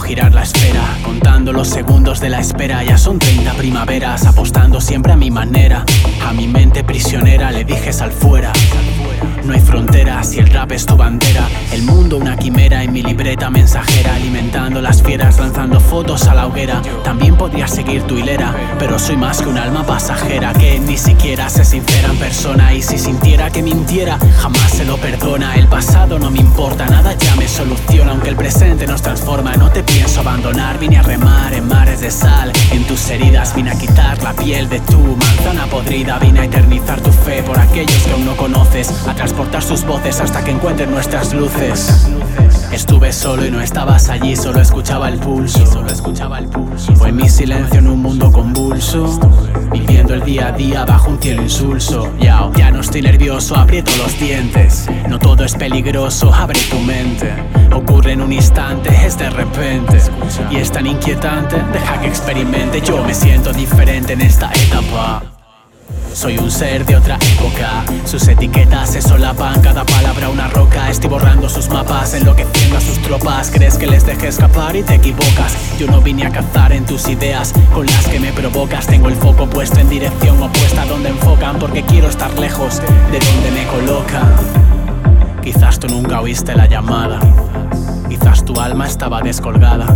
girar la esfera, contando los segundos de la espera. Ya son 30 primaveras, apostando siempre a mi manera. A mi mente prisionera le dije sal fuera. Y el rap es tu bandera. El mundo una quimera en mi libreta mensajera, alimentando las fieras, lanzando fotos a la hoguera. También podría seguir tu hilera, pero soy más que un alma pasajera que ni siquiera se sincera en persona. Y si sintiera que mintiera, jamás se lo perdona. El pasado no me importa, nada ya me soluciona, aunque el presente nos transforma. No te pienso abandonar, vine a remar en mares de sal. En tus heridas vine a quitar la piel de tu manzana podrida, vine a eternizar tu fe por aquellos que aún no conoces. A transportar sus voces hasta que encuentren nuestras luces. Estuve solo y no estabas allí, solo escuchaba el pulso. Solo escuchaba el pulso. Fue mi silencio en un mundo convulso. Viviendo el día a día bajo un cielo insulso. Ya, ya no estoy nervioso, aprieto los dientes. No todo es peligroso, abre tu mente. Ocurre en un instante, es de repente. Y es tan inquietante, deja que experimente. Yo me siento diferente en esta etapa. Soy un ser de otra época. Sus etiquetas se solapan, cada palabra una roca. Estoy borrando sus mapas, enloqueciendo a sus tropas. Crees que les deje escapar y te equivocas. Yo no vine a cazar en tus ideas con las que me provocas. Tengo el foco puesto en dirección opuesta donde enfocan, porque quiero estar lejos de donde me colocan. Quizás tú nunca oíste la llamada. Quizás tu alma estaba descolgada.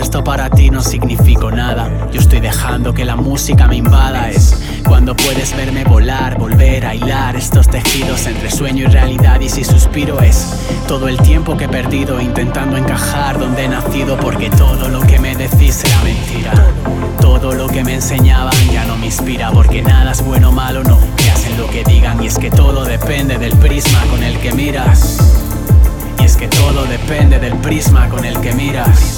Esto para ti no significó nada. Yo estoy dejando que la música me invada. Es cuando puedes verme volar, volver a hilar estos tejidos entre sueño y realidad. Y si suspiro es todo el tiempo que he perdido intentando encajar donde he nacido. Porque todo lo que me decís era mentira. Todo lo que me enseñaban ya no me inspira. Porque nada es bueno o malo, no. Que hacen lo que digan. Y es que todo depende del prisma con el que miras. Y es que todo depende del prisma con el que miras.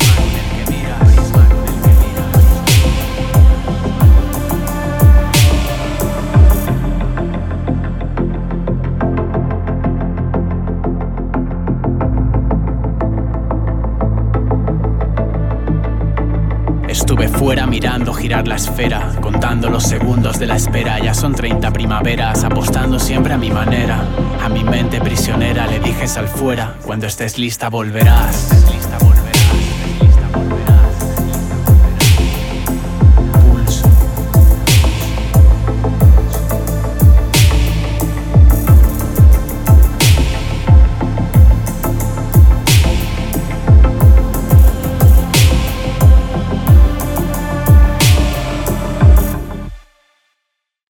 Estuve fuera mirando girar la esfera, contando los segundos de la espera. Ya son 30 primaveras, apostando siempre a mi manera. A mi mente prisionera le dije sal fuera, cuando estés lista volverás.